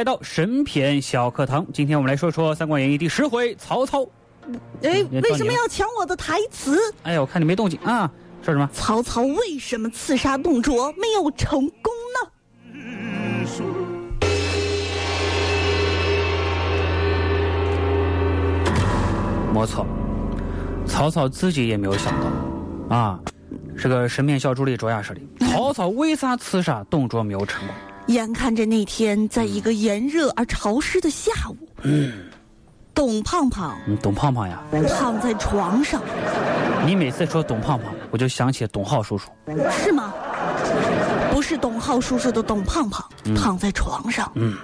来到神篇小课堂。今天我们来说说《三国演义》第十回曹操。哎，为什么要抢我的台词？哎呀，我看你没动静啊，说什么？曹操为什么刺杀董卓没有成功呢？没错，曹操自己也没有想到，啊，这个神面小助理卓亚说的，曹操为啥刺杀董卓没有成功？眼看着那天，在一个炎热而潮湿的下午，董胖胖嗯，董胖胖呀，躺在床上，你每次说董胖胖，我就想起董浩叔叔。是吗？不是董浩叔叔的董胖胖，躺在床上，嗯，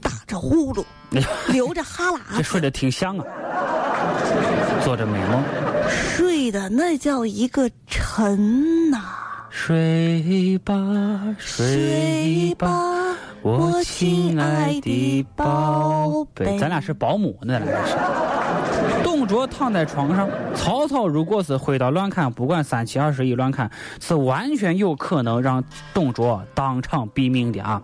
打着呼噜，流着哈喇子，这睡得挺香啊，做着美梦。睡得那叫一个沉呐、睡吧，睡吧，我亲爱的宝贝。咱俩是保姆呢，咱俩是。董卓躺在床上，曹操如果是挥刀乱砍，不管三七二十一乱砍，是完全有可能让董卓当场毙命的啊。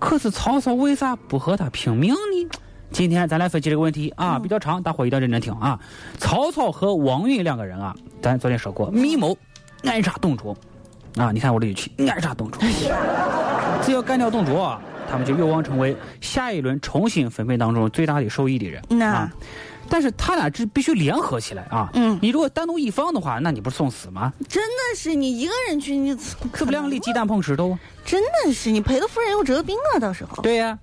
可是曹操为啥不和他拼命呢？今天咱来分析这个问题啊，比较长，大伙一定要认真听啊。曹操和王允两个人啊，咱昨天说过，密谋暗杀董卓。啊，你看我这语气，暗杀董卓。只要干掉董卓啊，他们就有望成为下一轮重新分配当中最大的受益的人。那啊，但是他俩这必须联合起来啊。嗯你如果单独一方的话，那你不是送死吗？真的是你一个人去，你自不量力鸡蛋碰石头啊？真的是你赔了夫人又折兵啊！到时候对呀、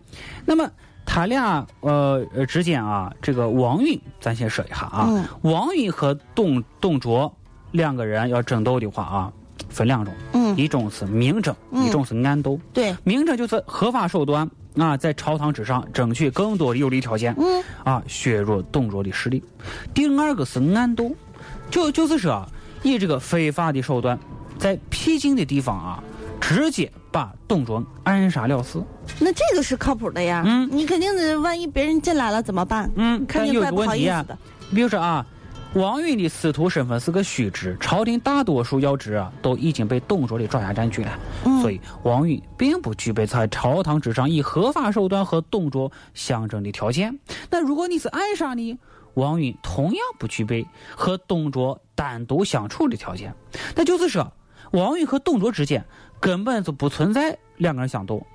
那么他俩呃呃之间啊，这个王允，咱先说一下啊，嗯王允和董董卓两个人要争斗的话啊，分两种，嗯一种是明争，嗯一种是暗斗。对，明争就是合法手段啊，在朝堂之上争取更多的有利条件，嗯啊，削弱董卓的势力。第二个是暗斗，就就是说啊，以这个非法的手段，在僻静的地方啊，直接把董卓暗杀了事。那这个是靠谱的呀。嗯你肯定得，万一别人进来了怎么办？嗯，肯定怪不个问题啊好意思的。，比如说啊，王允的司徒身份是个虚职，朝廷大多数要职啊都已经被董卓的爪牙占据了，嗯所以王允并不具备在朝堂之上以合法手段和董卓相争的条件。那如果你是暗杀呢？王允同样不具备和董卓单独相处的条件。那就是说，王允和董卓之间根本就不存在两个人相斗。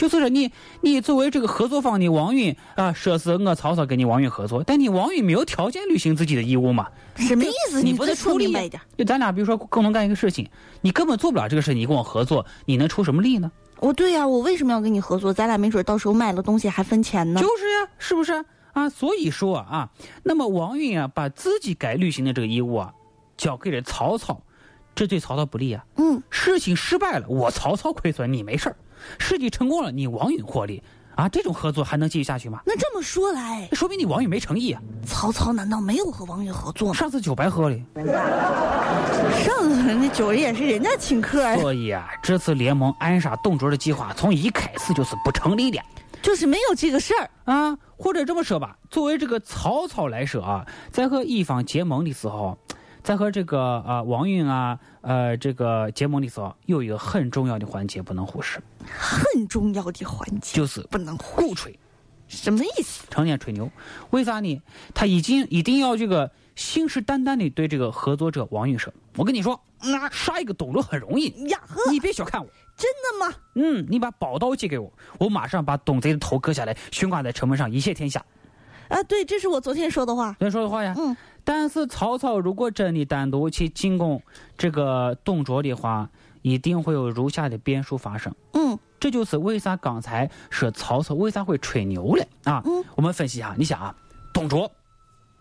就是说你，你作为这个合作方的王允啊，说是我曹操跟你王允合作，但你王允没有条件履行自己的义务嘛？什么意思？你不得处理说明白一点。就咱俩比如说共同干一个事情，你根本做不了这个事，你跟我合作，你能出什么力呢？哦，对呀、我为什么要跟你合作？咱俩没准到时候卖了东西还分钱呢。就是呀，是不是啊？所以说啊，那么王允啊，把自己该履行的这个义务啊，交给了曹操，这对曹操不利啊。嗯，事情失败了，我曹操亏损，你没事儿；事情成功了，你王允获利啊，这种合作还能继续下去吗？那这么说来，说明你王允没诚意啊！曹操难道没有和王允合作吗？上次酒白喝了，上次那酒也是人家请客呀。所以啊，这次联盟暗杀董卓的计划从一开始就是不成立的。就是没有这个事儿。啊，或者这么说吧，作为这个曹操来说啊，在和一方结盟的时候，在和这个呃王允啊呃这个结盟的时候，有一个很重要的环节不能忽视，很重要的环节就是不能互吹，什么意思？成天吹牛。为啥呢？他已经一定要这个信誓旦旦的对这个合作者王允说：“我跟你说，那杀一个董卓很容易，呀呵，你别小看我。”真的吗？嗯，你把宝刀借给我，我马上把董贼的头割下来，悬挂在城门上，一泻天下。啊，对，这是我昨天说的话。昨天说的话呀。嗯。但是曹操如果真的单独去进攻这个董卓的话，一定会有如下的变数发生。嗯这就是为啥刚才说曹操为啥会吹牛了啊？嗯，我们分析一下，你想啊，董卓，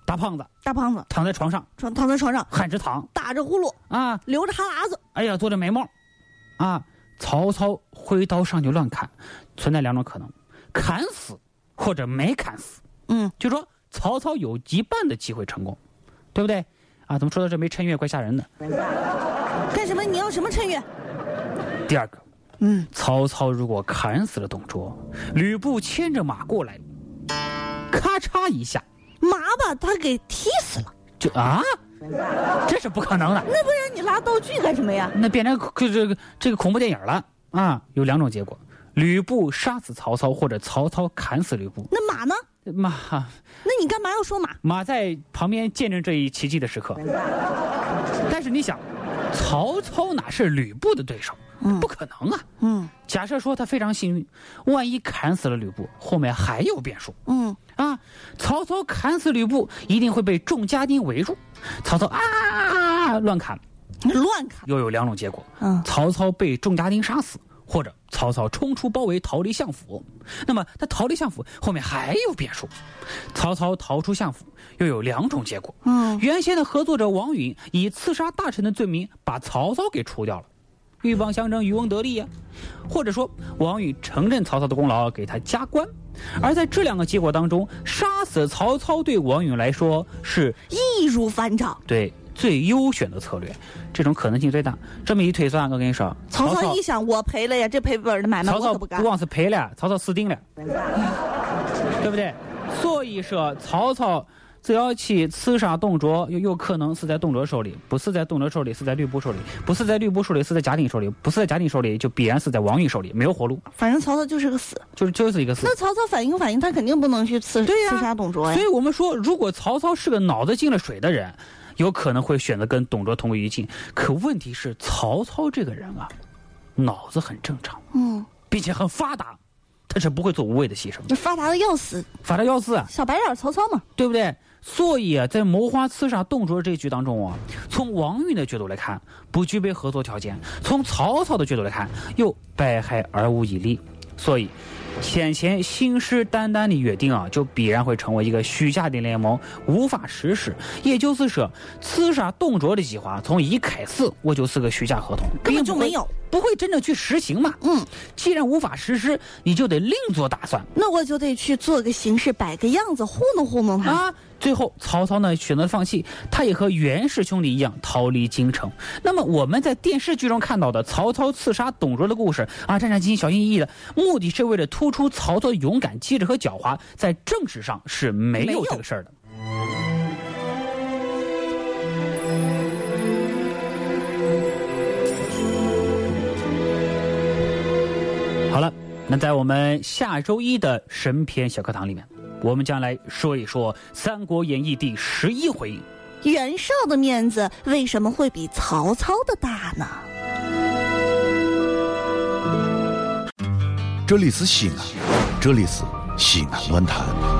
大胖子大胖子躺在床上床躺在床上喊着躺打着呼噜，啊，流着哈喇子。哎呀，做着美梦，啊，曹操挥刀上去乱砍，存在两种可能：砍死或者没砍死。嗯，就说曹操有一半的机会成功，对不对？啊，怎么说到这没趁月，怪吓人的。干什么？你要什么趁月？第二个，嗯，曹操如果砍死了董卓，吕布牵着马过来，咔嚓一下马把他给踢死了。就啊，这是不可能的，那不然你拉道具干什么呀？那变成这个这个恐怖电影了啊！有两种结果：吕布杀死曹操，或者曹操砍死吕布。那马呢？马那你干嘛要说马？马在旁边见证这一奇迹的时刻。但是你想，曹操哪是吕布的对手？嗯不可能啊！嗯假设说他非常幸运，万一砍死了吕布，后面还有变数嗯，啊！曹操砍死吕布，一定会被众家丁围住。曹操啊乱砍，乱砍。又有两种结果：嗯曹操被众家丁杀死，或者曹操冲出包围，逃离相府。那么他逃离相府，后面还有变数。曹操逃出相府，又有两种结果：嗯，原先的合作者王允以刺杀大臣的罪名把曹操给除掉了，鹬蚌相争，渔翁得利呀、或者说王允承认曹操的功劳，给他加官。而在这两个结果当中，杀死曹操对王允来说是易如反掌。对最优选的策略，这种可能性最大。这么一推算，我跟你说，曹操一想，我赔了呀，这赔本的买卖曹操我可不干。光是赔了，曹操死定了，对不对？所以说，曹操只要去刺杀董卓，有有可能是在董卓手里，不是在董卓手里，是在吕布手里，不是在吕布手里，是在贾挺手里，不是在贾挺手里，就必然是在王允手里，没有活路，反正曹操就是个死。就是就是一个死那。曹操反应反应，他肯定不能去刺刺杀董卓呀所以。我们说，如果曹操是个脑子进了水的人，有可能会选择跟董卓同归于尽。可问题是，曹操这个人啊，脑子很正常，嗯，并且很发达，他是不会做无谓的牺牲的。发达的要死，发达要死啊，小白脸曹操嘛。对不对？所以啊，在谋划刺杀董卓这一局当中啊，从王允的角度来看，不具备合作条件；从曹操的角度来看，又百害而无一利。所以，先前信誓旦旦的约定啊，就必然会成为一个虚假的联盟，无法实施。也就是说，刺杀董卓的计划从一开始我就是个虚假合同，根本就没有，不会真正去实行嘛。嗯，既然无法实施，你就得另做打算。那我就得去做个形式，摆个样子，糊弄糊弄他。啊，最后曹操呢选择放弃，他也和袁氏兄弟一样逃离京城。那么我们在电视剧中看到的曹操刺杀董卓的故事啊，战战兢兢、小心翼翼的，目的是为了突出曹操勇敢、机智和狡猾，在政史上是没有这个事儿的。好了，那在我们下周一的神篇小课堂里面，我们将来说一说《三国演义》第十一回。袁绍的面子为什么会比曹操的大呢？这里是西安，这里是西安论坛。